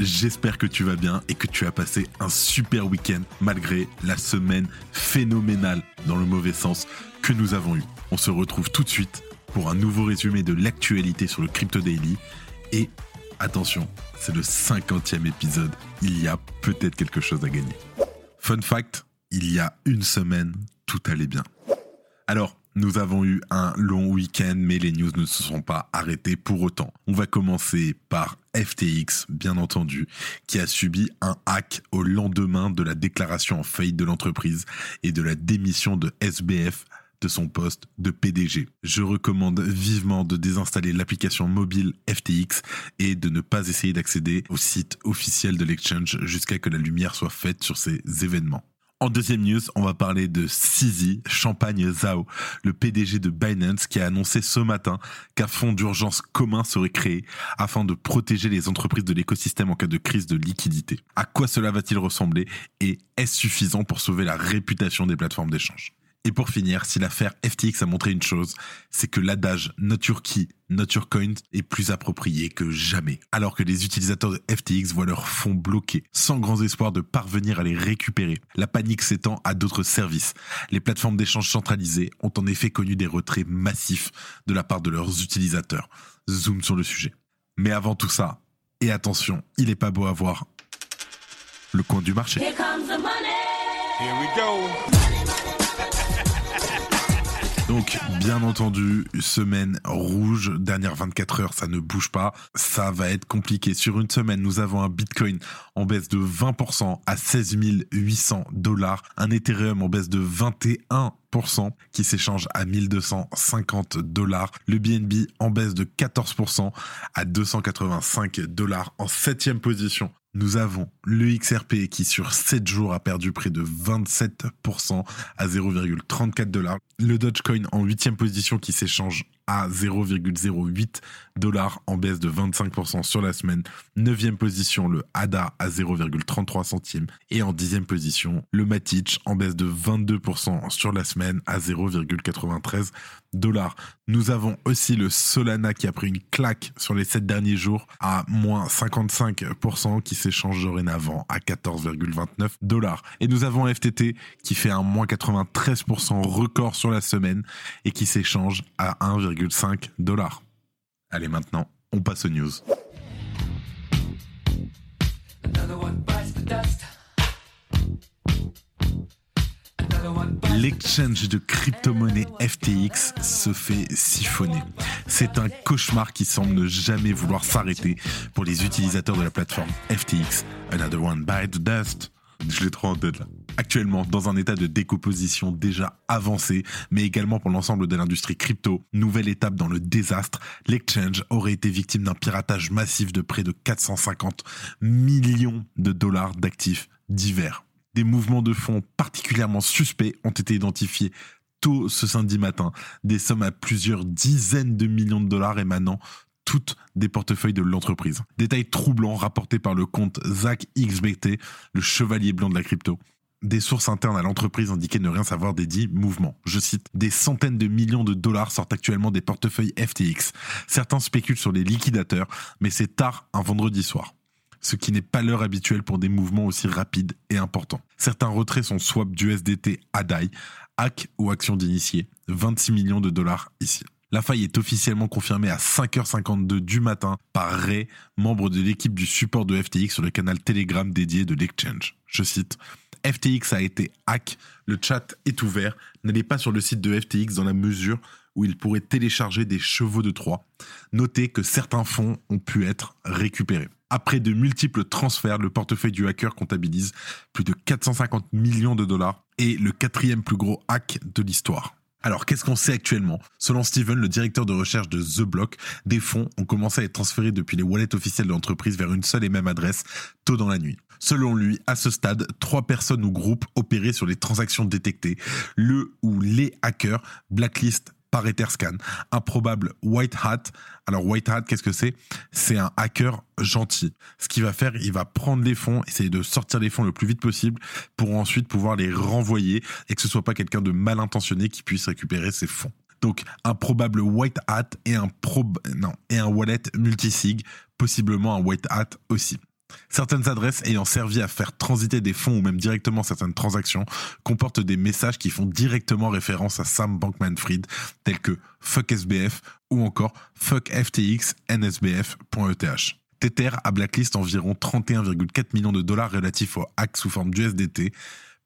J'espère que tu vas bien et que tu as passé un super week-end malgré la semaine phénoménale, dans le mauvais sens, que nous avons eue. On se retrouve tout de suite pour un nouveau résumé de l'actualité sur le Crypto Daily. Et attention, c'est le 50e épisode, il y a peut-être quelque chose à gagner. Fun fact, il y a une semaine, tout allait bien. Alors, nous avons eu un long week-end, mais les news ne se sont pas arrêtées pour autant. On va commencer par FTX, bien entendu, qui a subi un hack au lendemain de la déclaration en faillite de l'entreprise et de la démission de SBF de son poste de PDG. Je recommande vivement de désinstaller l'application mobile FTX et de ne pas essayer d'accéder au site officiel de l'exchange jusqu'à que la lumière soit faite sur ces événements. En deuxième news, on va parler de Sisi Champagne Zhao, le PDG de Binance qui a annoncé ce matin qu'un fonds d'urgence commun serait créé afin de protéger les entreprises de l'écosystème en cas de crise de liquidité. À quoi cela va-t-il ressembler et est-ce suffisant pour sauver la réputation des plateformes d'échange? Et pour finir, si l'affaire FTX a montré une chose, c'est que l'adage not your key, not your coin est plus approprié que jamais. Alors que les utilisateurs de FTX voient leur fonds bloqués, sans grand espoir de parvenir à les récupérer. La panique s'étend à d'autres services. Les plateformes d'échange centralisées ont en effet connu des retraits massifs de la part de leurs utilisateurs. Zoom sur le sujet. Mais avant tout ça, et attention, il est pas beau à voir le coin du marché. Here comes the money. Here we go. Donc, bien entendu, semaine rouge, dernière 24 heures, ça ne bouge pas. Ça va être compliqué. Sur une semaine, nous avons un Bitcoin en baisse de 20% à 16 800 dollars, un Ethereum en baisse de 21% qui s'échange à 1250 dollars. Le BNB en baisse de 14% à 285 dollars en septième position. Nous avons le XRP qui sur 7 jours a perdu près de 27% à 0,34 dollars. Le Dogecoin en huitième position qui s'échange à 0,08 dollars en baisse de 25% sur la semaine. Neuvième position, le ADA à 0,33 centimes. Et en dixième position, le Matic en baisse de 22% sur la semaine à 0,93 dollars. Nous avons aussi le Solana qui a pris une claque sur les 7 derniers jours à moins 55% qui s'échange dorénavant à 14,29 dollars. Et nous avons FTT qui fait un moins 93% record sur la semaine et qui s'échange à 1,5 dollars. Allez maintenant, on passe aux news. L'exchange de crypto-monnaie FTX se fait siphonner. C'est un cauchemar qui semble ne jamais vouloir s'arrêter pour les utilisateurs de la plateforme FTX. Another one bite the dust. Je l'ai trop en tête là. Actuellement, dans un état de décomposition déjà avancé, mais également pour l'ensemble de l'industrie crypto, nouvelle étape dans le désastre, l'exchange aurait été victime d'un piratage massif de près de 450 millions de dollars d'actifs divers. Des mouvements de fonds particulièrement suspects ont été identifiés tôt ce samedi matin, des sommes à plusieurs dizaines de millions de dollars émanant toutes des portefeuilles de l'entreprise. Détail troublant rapporté par le compte Zach XBT, le chevalier blanc de la crypto. Des sources internes à l'entreprise indiquaient ne rien savoir des dits mouvements. Je cite, des centaines de millions de dollars sortent actuellement des portefeuilles FTX. Certains spéculent sur les liquidateurs, mais c'est tard un vendredi soir ce qui n'est pas l'heure habituelle pour des mouvements aussi rapides et importants. Certains retraits sont swap d'USDT à DAI, hack ou action d'initié, 26 millions de dollars ici. La faille est officiellement confirmée à 5h52 du matin par Ray, membre de l'équipe du support de FTX sur le canal Telegram dédié de l'exchange. Je cite FTX a été hack, le chat est ouvert, n'allez pas sur le site de FTX dans la mesure où il pourrait télécharger des chevaux de Troie. Notez que certains fonds ont pu être récupérés. Après de multiples transferts, le portefeuille du hacker comptabilise plus de 450 millions de dollars et le quatrième plus gros hack de l'histoire. Alors, qu'est-ce qu'on sait actuellement? Selon Steven, le directeur de recherche de The Block, des fonds ont commencé à être transférés depuis les wallets officiels de l'entreprise vers une seule et même adresse, tôt dans la nuit. Selon lui, à ce stade, trois personnes ou groupes opéraient sur les transactions détectées, le ou les hackers, Blacklist, par Etherscan, un probable white hat. Alors white hat, qu'est-ce que c'est? C'est un hacker gentil. Ce qu'il va faire, il va prendre les fonds, essayer de sortir les fonds le plus vite possible pour ensuite pouvoir les renvoyer et que ce soit pas quelqu'un de mal intentionné qui puisse récupérer ces fonds. Donc un probable white hat et un prob non et un wallet multisig, possiblement un white hat aussi. Certaines adresses ayant servi à faire transiter des fonds ou même directement certaines transactions comportent des messages qui font directement référence à Sam Bankman-Fried, tels que fuck SBF ou encore fuck FTX NSBF.eth. Tether a blacklist environ 31,4 millions de dollars relatifs aux hacks sous forme d'USDT.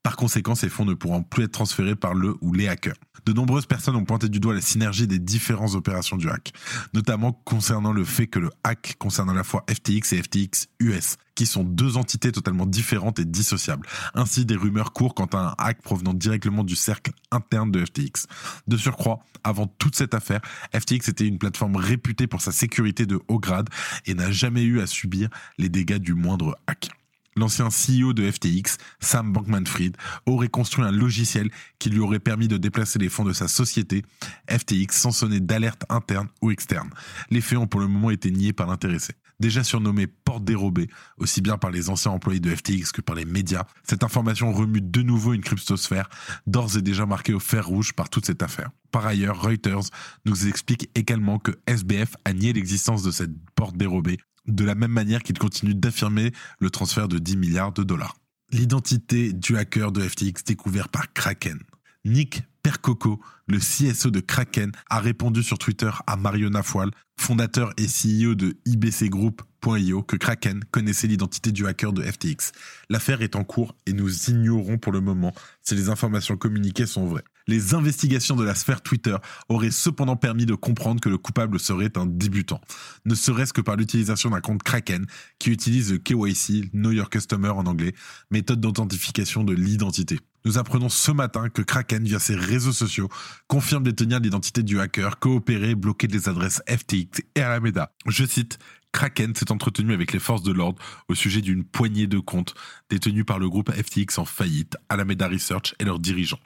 Par conséquent, ces fonds ne pourront plus être transférés par le ou les hackers. De nombreuses personnes ont pointé du doigt la synergie des différentes opérations du hack, notamment concernant le fait que le hack concerne à la fois FTX et FTX US, qui sont deux entités totalement différentes et dissociables. Ainsi, des rumeurs courent quant à un hack provenant directement du cercle interne de FTX. De surcroît, avant toute cette affaire, FTX était une plateforme réputée pour sa sécurité de haut grade et n'a jamais eu à subir les dégâts du moindre hack l'ancien CEO de FTX, Sam Bankman-Fried, aurait construit un logiciel qui lui aurait permis de déplacer les fonds de sa société, FTX, sans sonner d'alerte interne ou externe. Les faits ont pour le moment été niés par l'intéressé. Déjà surnommé porte dérobée, aussi bien par les anciens employés de FTX que par les médias, cette information remue de nouveau une cryptosphère, d'ores et déjà marquée au fer rouge par toute cette affaire. Par ailleurs, Reuters nous explique également que SBF a nié l'existence de cette porte dérobée de la même manière qu'il continue d'affirmer le transfert de 10 milliards de dollars. L'identité du hacker de FTX découvert par Kraken. Nick Percoco, le CSO de Kraken, a répondu sur Twitter à Mario Nafwal, fondateur et CEO de IBC Group.io, que Kraken connaissait l'identité du hacker de FTX. L'affaire est en cours et nous ignorons pour le moment si les informations communiquées sont vraies. Les investigations de la sphère Twitter auraient cependant permis de comprendre que le coupable serait un débutant, ne serait-ce que par l'utilisation d'un compte Kraken qui utilise le KYC, Know Your Customer en anglais, méthode d'authentification de l'identité. Nous apprenons ce matin que Kraken, via ses réseaux sociaux, confirme détenir l'identité du hacker, coopérer, bloquer des adresses FTX et Alameda. Je cite, Kraken s'est entretenu avec les forces de l'ordre au sujet d'une poignée de comptes détenus par le groupe FTX en faillite, Alameda Research et leurs dirigeants.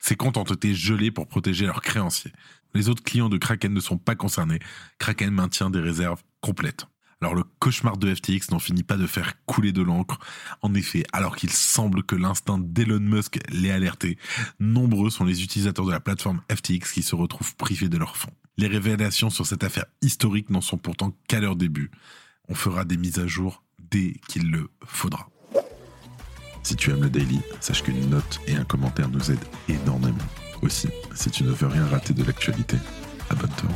Ces comptes ont été gelés pour protéger leurs créanciers. Les autres clients de Kraken ne sont pas concernés. Kraken maintient des réserves complètes. Alors le cauchemar de FTX n'en finit pas de faire couler de l'encre. En effet, alors qu'il semble que l'instinct d'Elon Musk l'ait alerté, nombreux sont les utilisateurs de la plateforme FTX qui se retrouvent privés de leurs fonds. Les révélations sur cette affaire historique n'en sont pourtant qu'à leur début. On fera des mises à jour dès qu'il le faudra. Si tu aimes le daily, sache qu'une note et un commentaire nous aident énormément. Aussi, si tu ne veux rien rater de l'actualité, abonne-toi.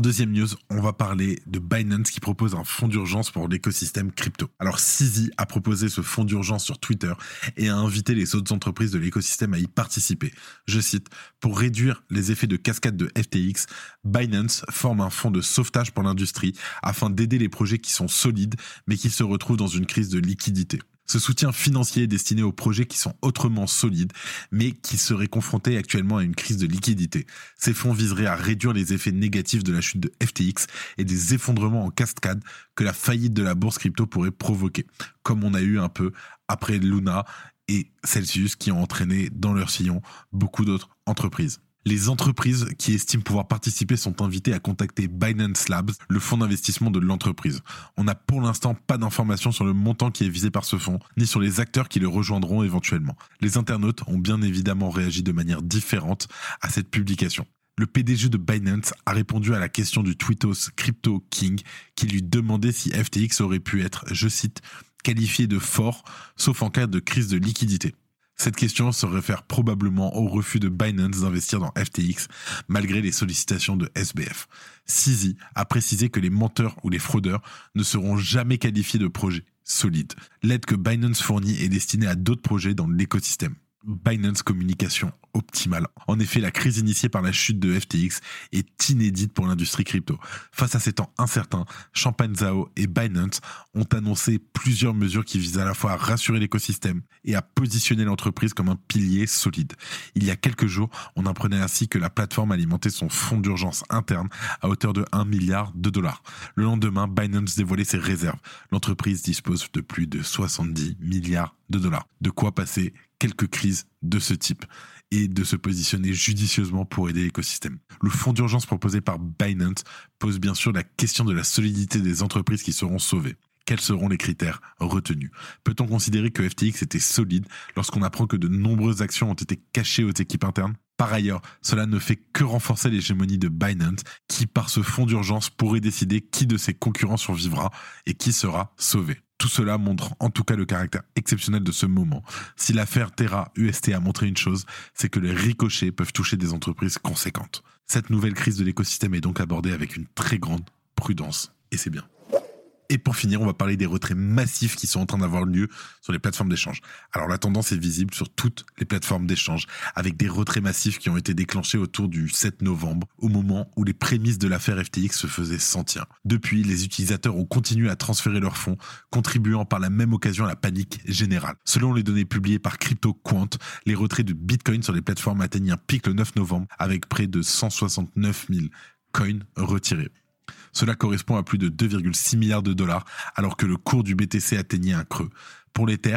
En deuxième news, on va parler de Binance qui propose un fonds d'urgence pour l'écosystème crypto. Alors CZ a proposé ce fonds d'urgence sur Twitter et a invité les autres entreprises de l'écosystème à y participer. Je cite, pour réduire les effets de cascade de FTX, Binance forme un fonds de sauvetage pour l'industrie afin d'aider les projets qui sont solides mais qui se retrouvent dans une crise de liquidité. Ce soutien financier est destiné aux projets qui sont autrement solides, mais qui seraient confrontés actuellement à une crise de liquidité. Ces fonds viseraient à réduire les effets négatifs de la chute de FTX et des effondrements en cascade que la faillite de la bourse crypto pourrait provoquer, comme on a eu un peu après Luna et Celsius qui ont entraîné dans leur sillon beaucoup d'autres entreprises. Les entreprises qui estiment pouvoir participer sont invitées à contacter Binance Labs, le fonds d'investissement de l'entreprise. On n'a pour l'instant pas d'informations sur le montant qui est visé par ce fonds, ni sur les acteurs qui le rejoindront éventuellement. Les internautes ont bien évidemment réagi de manière différente à cette publication. Le PDG de Binance a répondu à la question du tweetos Crypto King qui lui demandait si FTX aurait pu être, je cite, qualifié de fort, sauf en cas de crise de liquidité. Cette question se réfère probablement au refus de Binance d'investir dans FTX malgré les sollicitations de SBF. CZ a précisé que les menteurs ou les fraudeurs ne seront jamais qualifiés de projets solides. L'aide que Binance fournit est destinée à d'autres projets dans l'écosystème. Binance Communication optimale. En effet, la crise initiée par la chute de FTX est inédite pour l'industrie crypto. Face à ces temps incertains, Champagne Zhao et Binance ont annoncé plusieurs mesures qui visent à la fois à rassurer l'écosystème et à positionner l'entreprise comme un pilier solide. Il y a quelques jours, on apprenait ainsi que la plateforme alimentait son fonds d'urgence interne à hauteur de 1 milliard de dollars. Le lendemain, Binance dévoilait ses réserves. L'entreprise dispose de plus de 70 milliards de dollars. De quoi passer quelques crises de ce type et de se positionner judicieusement pour aider l'écosystème. Le fonds d'urgence proposé par Binance pose bien sûr la question de la solidité des entreprises qui seront sauvées. Quels seront les critères retenus? Peut-on considérer que FTX était solide lorsqu'on apprend que de nombreuses actions ont été cachées aux équipes internes? Par ailleurs, cela ne fait que renforcer l'hégémonie de Binance, qui par ce fonds d'urgence pourrait décider qui de ses concurrents survivra et qui sera sauvé. Tout cela montre en tout cas le caractère exceptionnel de ce moment. Si l'affaire Terra UST a montré une chose, c'est que les ricochets peuvent toucher des entreprises conséquentes. Cette nouvelle crise de l'écosystème est donc abordée avec une très grande prudence, et c'est bien. Et pour finir, on va parler des retraits massifs qui sont en train d'avoir lieu sur les plateformes d'échange. Alors la tendance est visible sur toutes les plateformes d'échange, avec des retraits massifs qui ont été déclenchés autour du 7 novembre, au moment où les prémices de l'affaire FTX se faisaient sentir. Depuis, les utilisateurs ont continué à transférer leurs fonds, contribuant par la même occasion à la panique générale. Selon les données publiées par CryptoQuant, les retraits de Bitcoin sur les plateformes atteignent un pic le 9 novembre, avec près de 169 000 coins retirés. Cela correspond à plus de 2,6 milliards de dollars, alors que le cours du BTC atteignait un creux. Pour l'Ether,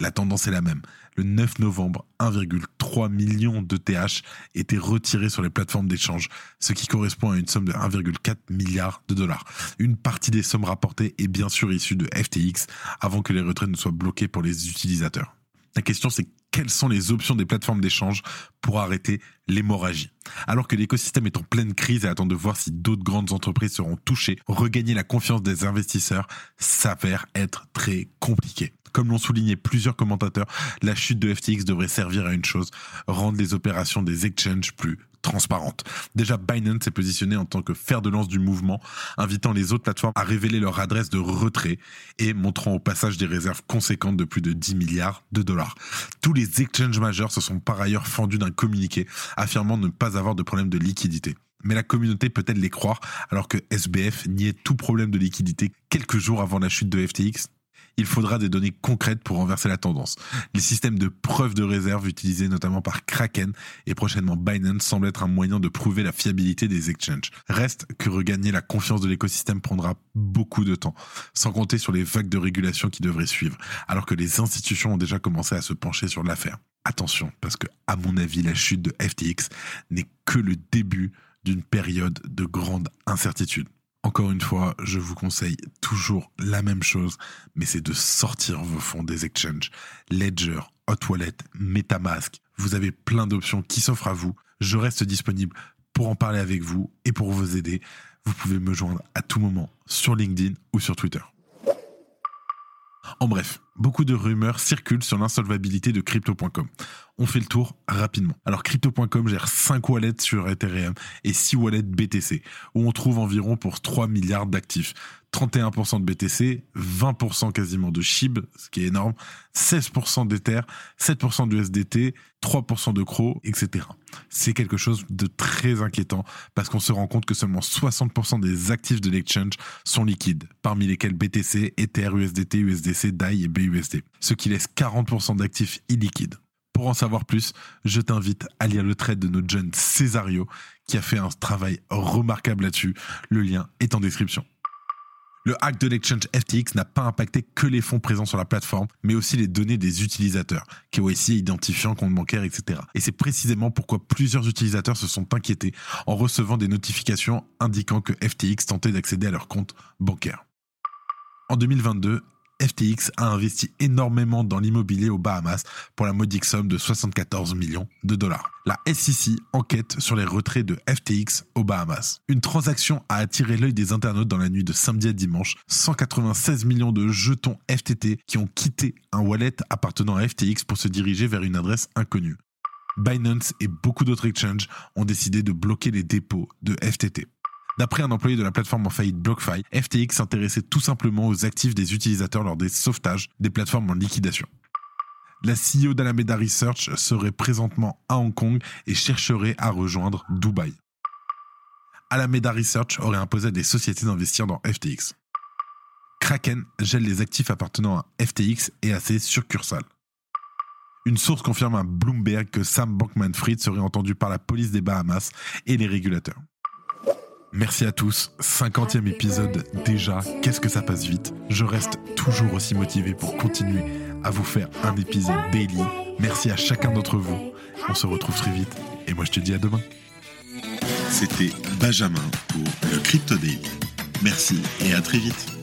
la tendance est la même. Le 9 novembre, 1,3 million de TH étaient retirés sur les plateformes d'échange, ce qui correspond à une somme de 1,4 milliard de dollars. Une partie des sommes rapportées est bien sûr issue de FTX avant que les retraits ne soient bloqués pour les utilisateurs. La question c'est quelles sont les options des plateformes d'échange pour arrêter l'hémorragie? Alors que l'écosystème est en pleine crise et attend de voir si d'autres grandes entreprises seront touchées, regagner la confiance des investisseurs s'avère être très compliqué. Comme l'ont souligné plusieurs commentateurs, la chute de FTX devrait servir à une chose, rendre les opérations des exchanges plus transparentes. Déjà, Binance s'est positionné en tant que fer de lance du mouvement, invitant les autres plateformes à révéler leur adresse de retrait et montrant au passage des réserves conséquentes de plus de 10 milliards de dollars. Tous les exchanges majeurs se sont par ailleurs fendus d'un communiqué affirmant ne pas avoir de problème de liquidité. Mais la communauté peut-elle les croire alors que SBF niait tout problème de liquidité quelques jours avant la chute de FTX il faudra des données concrètes pour renverser la tendance. Les systèmes de preuve de réserve utilisés notamment par Kraken et prochainement Binance semblent être un moyen de prouver la fiabilité des exchanges. Reste que regagner la confiance de l'écosystème prendra beaucoup de temps, sans compter sur les vagues de régulation qui devraient suivre, alors que les institutions ont déjà commencé à se pencher sur l'affaire. Attention, parce que, à mon avis, la chute de FTX n'est que le début d'une période de grande incertitude. Encore une fois, je vous conseille toujours la même chose, mais c'est de sortir vos fonds des exchanges. Ledger, Hot Wallet, Metamask. Vous avez plein d'options qui s'offrent à vous. Je reste disponible pour en parler avec vous et pour vous aider. Vous pouvez me joindre à tout moment sur LinkedIn ou sur Twitter. En bref, beaucoup de rumeurs circulent sur l'insolvabilité de crypto.com. On fait le tour rapidement. Alors crypto.com gère 5 wallets sur Ethereum et 6 wallets BTC, où on trouve environ pour 3 milliards d'actifs. 31% de BTC, 20% quasiment de SHIB, ce qui est énorme, 16% d'Ether, 7% de USDT, 3% de CRO, etc. C'est quelque chose de très inquiétant parce qu'on se rend compte que seulement 60% des actifs de l'exchange sont liquides, parmi lesquels BTC, Ether, USDT, USDC, DAI et BUSD, ce qui laisse 40% d'actifs illiquides. Pour en savoir plus, je t'invite à lire le trait de notre jeune Césario qui a fait un travail remarquable là-dessus. Le lien est en description. Le hack de l'exchange FTX n'a pas impacté que les fonds présents sur la plateforme, mais aussi les données des utilisateurs, KYC, identifiant, compte bancaire, etc. Et c'est précisément pourquoi plusieurs utilisateurs se sont inquiétés en recevant des notifications indiquant que FTX tentait d'accéder à leur compte bancaire. En 2022, FTX a investi énormément dans l'immobilier aux Bahamas pour la modique somme de 74 millions de dollars. La SEC enquête sur les retraits de FTX aux Bahamas. Une transaction a attiré l'œil des internautes dans la nuit de samedi à dimanche. 196 millions de jetons FTT qui ont quitté un wallet appartenant à FTX pour se diriger vers une adresse inconnue. Binance et beaucoup d'autres exchanges ont décidé de bloquer les dépôts de FTT. D'après un employé de la plateforme en faillite BlockFi, FTX s'intéressait tout simplement aux actifs des utilisateurs lors des sauvetages des plateformes en liquidation. La CEO d'Alameda Research serait présentement à Hong Kong et chercherait à rejoindre Dubaï. Alameda Research aurait imposé à des sociétés d'investir dans FTX. Kraken gèle les actifs appartenant à FTX et à ses succursales. Une source confirme à Bloomberg que Sam Bankman-Fried serait entendu par la police des Bahamas et les régulateurs. Merci à tous, 50e épisode déjà, qu'est-ce que ça passe vite. Je reste toujours aussi motivé pour continuer à vous faire un épisode daily. Merci à chacun d'entre vous. On se retrouve très vite et moi je te dis à demain. C'était Benjamin pour le Crypto Daily. Merci et à très vite.